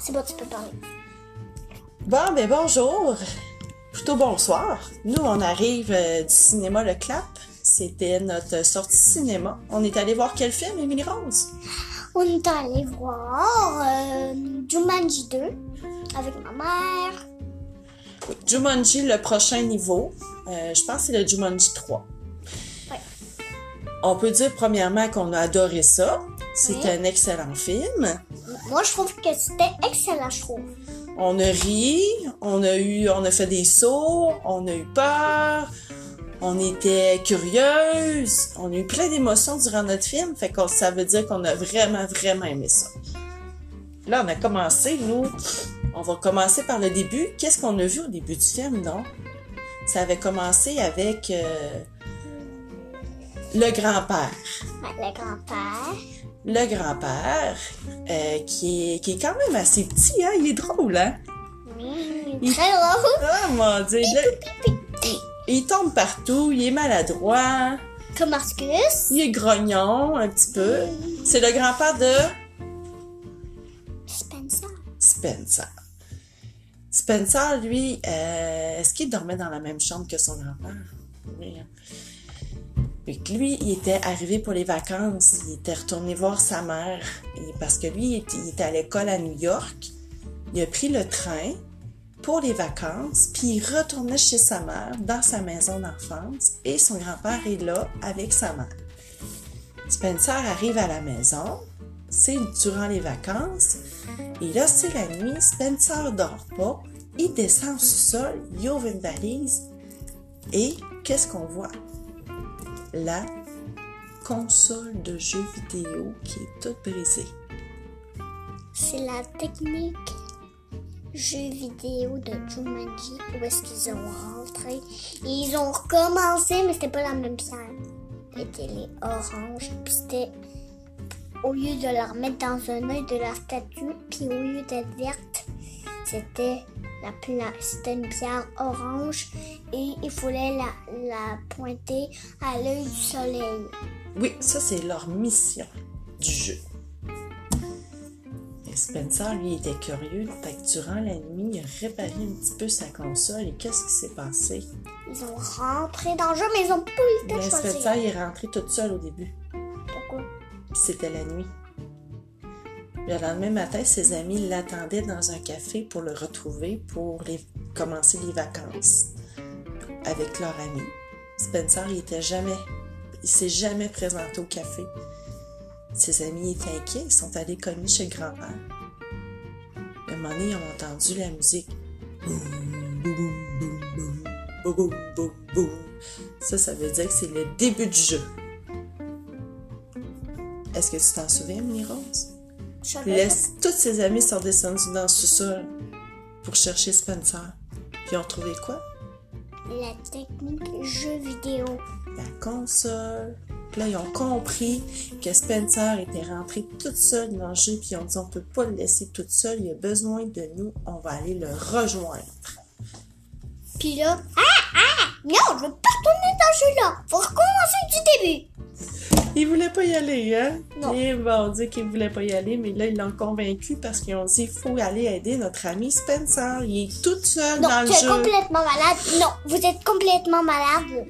c'est bon, tu peux parler. Bon, ben bonjour. Plutôt bonsoir. Nous, on arrive euh, du cinéma Le Clap. C'était notre sortie cinéma. On est allé voir quel film, Émilie Rose? On est allé voir euh, Jumanji 2 avec ma mère. Jumanji, le prochain niveau. Euh, je pense que c'est le Jumanji 3. On peut dire premièrement qu'on a adoré ça. C'est Oui. un excellent film. Moi, je trouve que c'était excellent, je trouve. On a ri, on a eu, on a fait des sauts, on a eu peur, on était curieuse, on a eu plein d'émotions durant notre film, fait que ça veut dire qu'on a vraiment, vraiment aimé ça. Là, on a commencé, nous, on va commencer par le début. Qu'est-ce qu'on a vu au début du film, non? Ça avait commencé avec euh, le grand-père. Ouais, le grand-père. Le grand-père, euh, qui, est, qui est quand même assez petit, hein? Il est drôle, hein? Oui, Il- très drôle. Oh mon dieu, il, il tombe partout, il est maladroit, Comme Marcus. il est grognon un petit peu. C'est le grand-père de Spencer. Spencer. Spencer, lui, euh, est-ce qu'il dormait dans la même chambre que son grand-père? Oui. Lui, il était arrivé pour les vacances, il était retourné voir sa mère, parce que lui, il était, il était à l'école à New York. Il a pris le train pour les vacances, puis il retournait chez sa mère, dans sa maison d'enfance, et son grand-père est là avec sa mère. Spencer arrive à la maison, c'est durant les vacances, et là, c'est la nuit, Spencer dort pas, il descend au sous-sol, il ouvre une valise, et qu'est-ce qu'on voit? La console de jeux vidéo qui est toute brisée. C'est la technique jeu vidéo de Jumanji où est-ce qu'ils ont rentré. Ils ont recommencé, mais c'était pas la même pierre. C'était les oranges. Puis c'était au lieu de la remettre dans un œil de la statue, puis au lieu d'être verte, c'était la pla- c'était une pierre orange et il fallait la, la pointer à l'œil du soleil. Oui, ça, c'est leur mission du jeu. Et Spencer, lui, était curieux, fait que durant la nuit, il a réparé un petit peu sa console, et qu'est-ce qui s'est passé? Ils ont rentré dans le jeu, mais ils ont pas eu le temps de Ben. Spencer, il est rentré toute seule au début. Pourquoi? C'était la nuit. Le lendemain matin, ses amis l'attendaient dans un café pour le retrouver pour commencer les vacances avec leur ami. Spencer, il était jamais, il s'est jamais présenté au café. Ses amis étaient inquiets, ils sont allés cogner chez grand-père. Un moment donné, ils ont entendu la musique. Ça, ça veut dire que c'est le début du jeu. Est-ce que tu t'en souviens, Minnie Rose? Laisse, tous ses amis sont descendus dans le sous-sol pour chercher Spencer. Puis ils ont trouvé quoi? La technique jeu vidéo. La console. Puis là, ils ont compris que Spencer était rentré toute seule dans le jeu, puis ils ont dit on peut pas le laisser toute seule, il a besoin de nous, on va aller le rejoindre. Puis là, ah, ah, non, je veux pas retourner dans ce jeu-là. Faut recommencer du début. Il voulait pas y aller, hein? Non. Et ben, on dit qu'il voulait pas y aller, mais là, ils l'ont convaincu parce qu'ils ont dit il faut aller aider notre ami Spencer. Il est tout seul Non, dans le tu es jeu. complètement malade. Non, vous êtes complètement malade.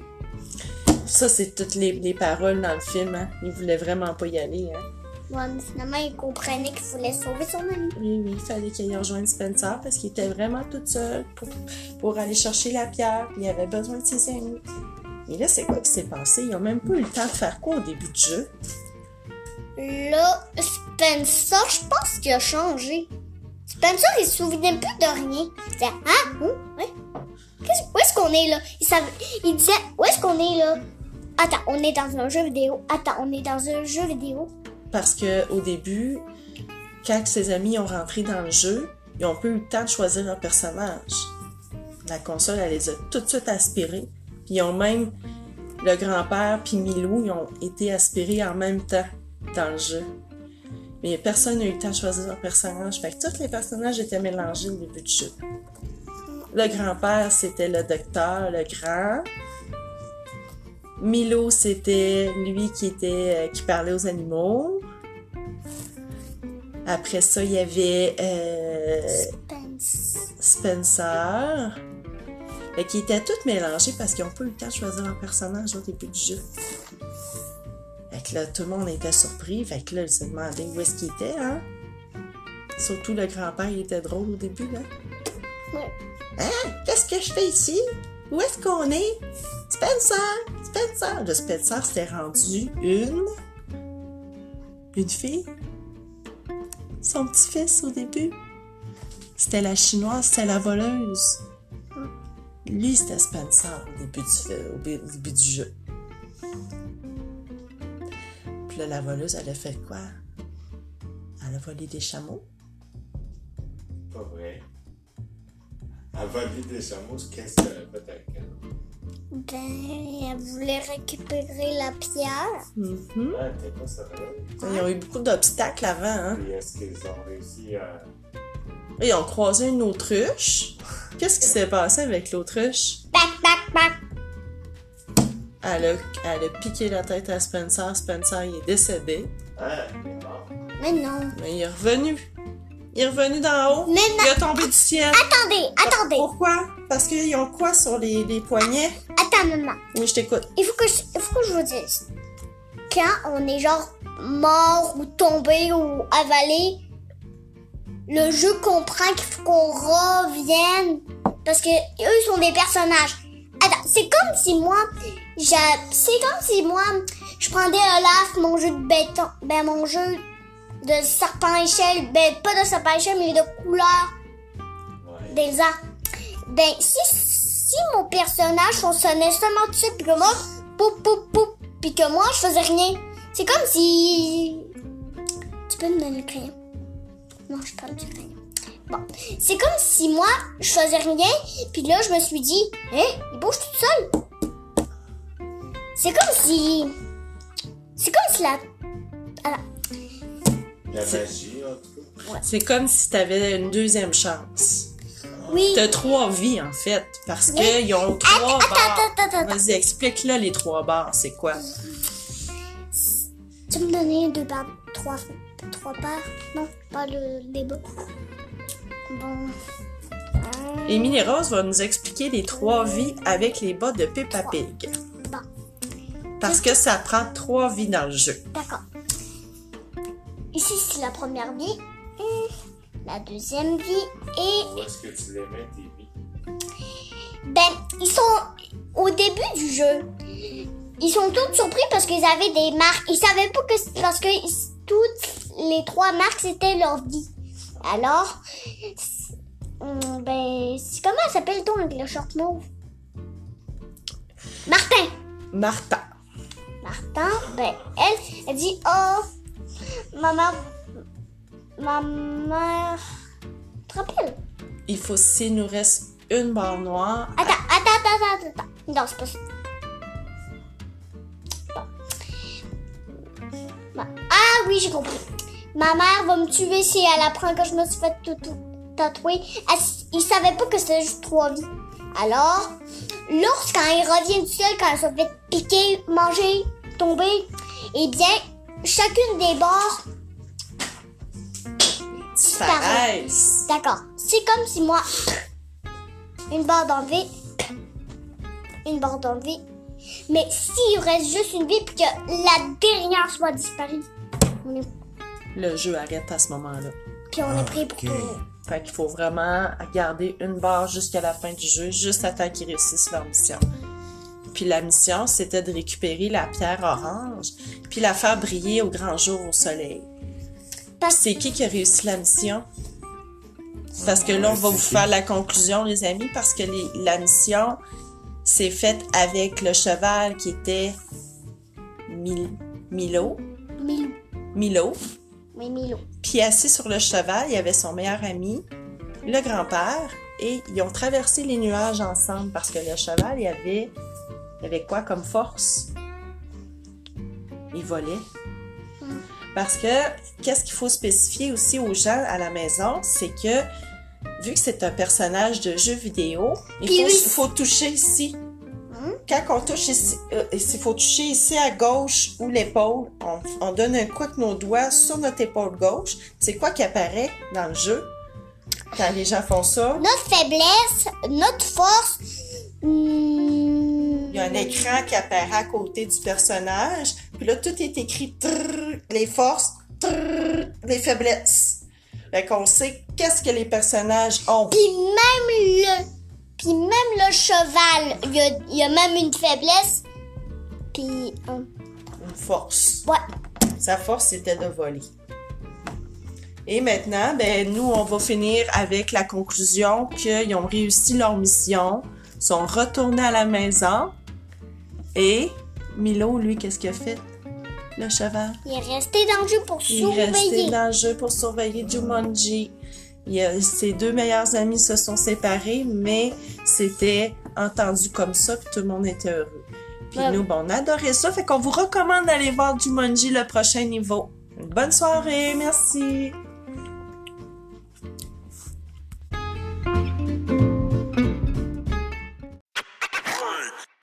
Ça, c'est toutes les, les paroles dans le film, hein? Il voulait vraiment pas y aller, hein? Ouais, mais finalement, il comprenait qu'il fallait sauver son ami. Oui, oui, il fallait qu'il aille rejoindre Spencer parce qu'il était vraiment tout seul pour, pour aller chercher la pierre, puis il avait besoin de ses amis. Mais là, c'est quoi qui s'est passé? Ils ont même pas eu le temps de faire quoi au début du jeu? Là, Spencer, je pense qu'il a changé. Spencer, il se souvenait plus de rien. Il disait, ah, ouais. Qu'est-ce- où est-ce qu'on est là? Il, savait, il disait, où est-ce qu'on est là? Attends, on est dans un jeu vidéo. Attends, on est dans un jeu vidéo. Parce que au début, quand ses amis ont rentré dans le jeu, ils ont pas eu le temps de choisir leur personnage. La console, elle les a tout de suite aspirés. Puis ils ont même, le grand-père puis Milou, ils ont été aspirés en même temps dans le jeu. Mais personne n'a eu le temps de choisir leur personnage. Fait que tous les personnages étaient mélangés au début du jeu. Le grand-père, c'était le docteur, le grand. Milo, c'était lui qui était euh, qui parlait aux animaux. Après ça, il y avait euh, Spence. Spencer. Fait qu'ils étaient tous mélangés parce qu'ils n'ont pas eu le temps de choisir leur personnage au début du jeu. Fait que là, tout le monde était surpris. Fait que là, ils se demandaient où est-ce qu'ils étaient, hein? Surtout le grand-père, il était drôle au début, là. Ouais. Hein? Qu'est-ce que je fais ici? Où est-ce qu'on est? Spencer! Spencer! Le Spencer s'était rendu une. Une fille? Son petit-fils au début. C'était la chinoise, c'était la voleuse. Lui, c'était Spencer au début du, au début du jeu. Puis là, la voleuse, elle a fait quoi? Elle a volé des chameaux? Pas vrai. À voler des chameaux, qu'est-ce qu'elle a fait avec elle? Ben, elle voulait récupérer la pierre. Mhm. Ah, t'es pas sérieux? Ils ont eu beaucoup d'obstacles avant, hein? Puis est-ce qu'ils ont réussi à. Ils ont croisé une autruche. Qu'est-ce qui s'est passé avec l'autruche? Bac, bac, bac. Elle a, elle a piqué la tête à Spencer. Spencer, il est décédé. Il est mort. Mais non. Mais il est revenu. Il est revenu d'en haut. Mais non. Il est tombé du ciel. Attendez, attendez. Pourquoi? Parce qu'ils ont quoi sur les, les poignets? Attends, maman. Oui, je t'écoute. Il faut que je, il faut que je vous dise. Quand on est genre mort ou tombé ou avalé, le jeu comprend qu'il faut qu'on revienne parce que eux sont des personnages. Attends, c'est comme si moi, c'est comme si moi, je prenais Olaf, mon jeu de béton, ben mon jeu de serpent échelle, ben pas de serpent échelle mais de couleur Ouais. d'Elsa. Ben, si, si mon personnage fonctionnait seulement tout seul, puis que moi, puis que moi, je faisais rien, c'est comme si... Tu peux me donner le crayon? Non, je parle du crayon. Bon, c'est comme si moi, je faisais rien, puis là, je me suis dit, hé, il bouge tout seul. C'est comme si... C'est comme si la... Alors, La magie, en tout cas. C'est comme si t'avais une deuxième chance. oui, T'as trois vies, en fait. Parce Oui. qu'ils ont trois Attends, barres. attends, attends, attends. Vas-y, explique-le les trois barres. C'est quoi? Tu me donnais deux barres, trois, trois barres Non, pas le débat. Bon. Euh, Émilie Rose va nous expliquer les trois vies avec les bas de Peppa Pig. bon, Parce que ça prend trois vies dans le jeu. d'accord. Ici, c'est la première vie. La deuxième vie. Et, Où est-ce que tu les mets, tes vies? ben, ils sont au début du jeu. Ils sont tous surpris parce qu'ils avaient des marques. Ils savaient pas que c'est parce que toutes les trois marques, c'était leur vie. Alors, hum, ben, comment elle s'appelle ton avec le short mauve? Martin! Martha. Martin, ben, elle, elle dit, oh, ma mère, ma mère, tu te rappelles? Il faut, s'il nous reste une barre noire, Attends, attends, attends, attends, attends. Non, c'est pas ça. Ah oui, j'ai compris. Ma mère va me tuer si elle apprend que je me suis fait tout, tatouer. Il savait pas que c'était juste trois vies. Alors, l'ours, quand il revient du ciel, quand elle se fait piquer, manger, tomber, eh bien, chacune des barres disparaît. D'accord. C'est comme si moi, une barre d'enlever, une barre d'enlever. Mais s'il reste juste une vie puis que la dernière soit disparue, on est, Le jeu arrête à ce moment-là. puis on est prêt pour ok. tout. Fait qu'il faut vraiment garder une barre jusqu'à la fin du jeu, juste à temps qu'ils réussissent leur mission. Puis la mission, c'était de récupérer la pierre orange, puis la faire briller au grand jour au soleil. Parce C'est qui qui a réussi la mission? Parce que là, on va vous faire la conclusion, les amis, parce que les- la mission s'est faite avec le cheval qui était Mil- Milo? Milou. Milo. Oui. Puis assis sur le cheval, il y avait son meilleur ami, le grand-père, et ils ont traversé les nuages ensemble parce que le cheval, il avait, il avait quoi comme force? Il volait. Parce que, qu'est-ce qu'il faut spécifier aussi aux gens à la maison, c'est que, vu que c'est un personnage de jeu vidéo, il faut, faut toucher ici. Quand on touche ici, euh, il faut toucher ici à gauche ou l'épaule. On, on donne un coup avec nos doigts sur notre épaule gauche. C'est quoi qui apparaît dans le jeu? quand les gens font ça, Notre faiblesse, notre force. hmm, il y a un écran qui apparaît à côté du personnage, puis là, tout est écrit trrr, les forces, trrr, les faiblesses. Fait qu'on sait qu'est-ce que les personnages ont. Puis même le. Puis même le cheval, il y a, il y a même une faiblesse. Puis. Une force. ouais. Sa force, c'était de voler. Et maintenant, ben, nous, on va finir avec la conclusion qu'ils ont réussi leur mission, sont retournés à la maison. Et Milo, lui, qu'est-ce qu'il a fait? Le cheval? Il est resté dans le jeu pour Il est resté surveiller. dans le jeu pour surveiller Jumanji. Il a- ses deux meilleurs amis se sont séparés, mais c'était entendu comme ça, puis tout le monde était heureux. Puis Ouais. nous, bon, on adorait ça, fait qu'on vous recommande d'aller voir Jumanji le prochain niveau. Une bonne soirée, merci!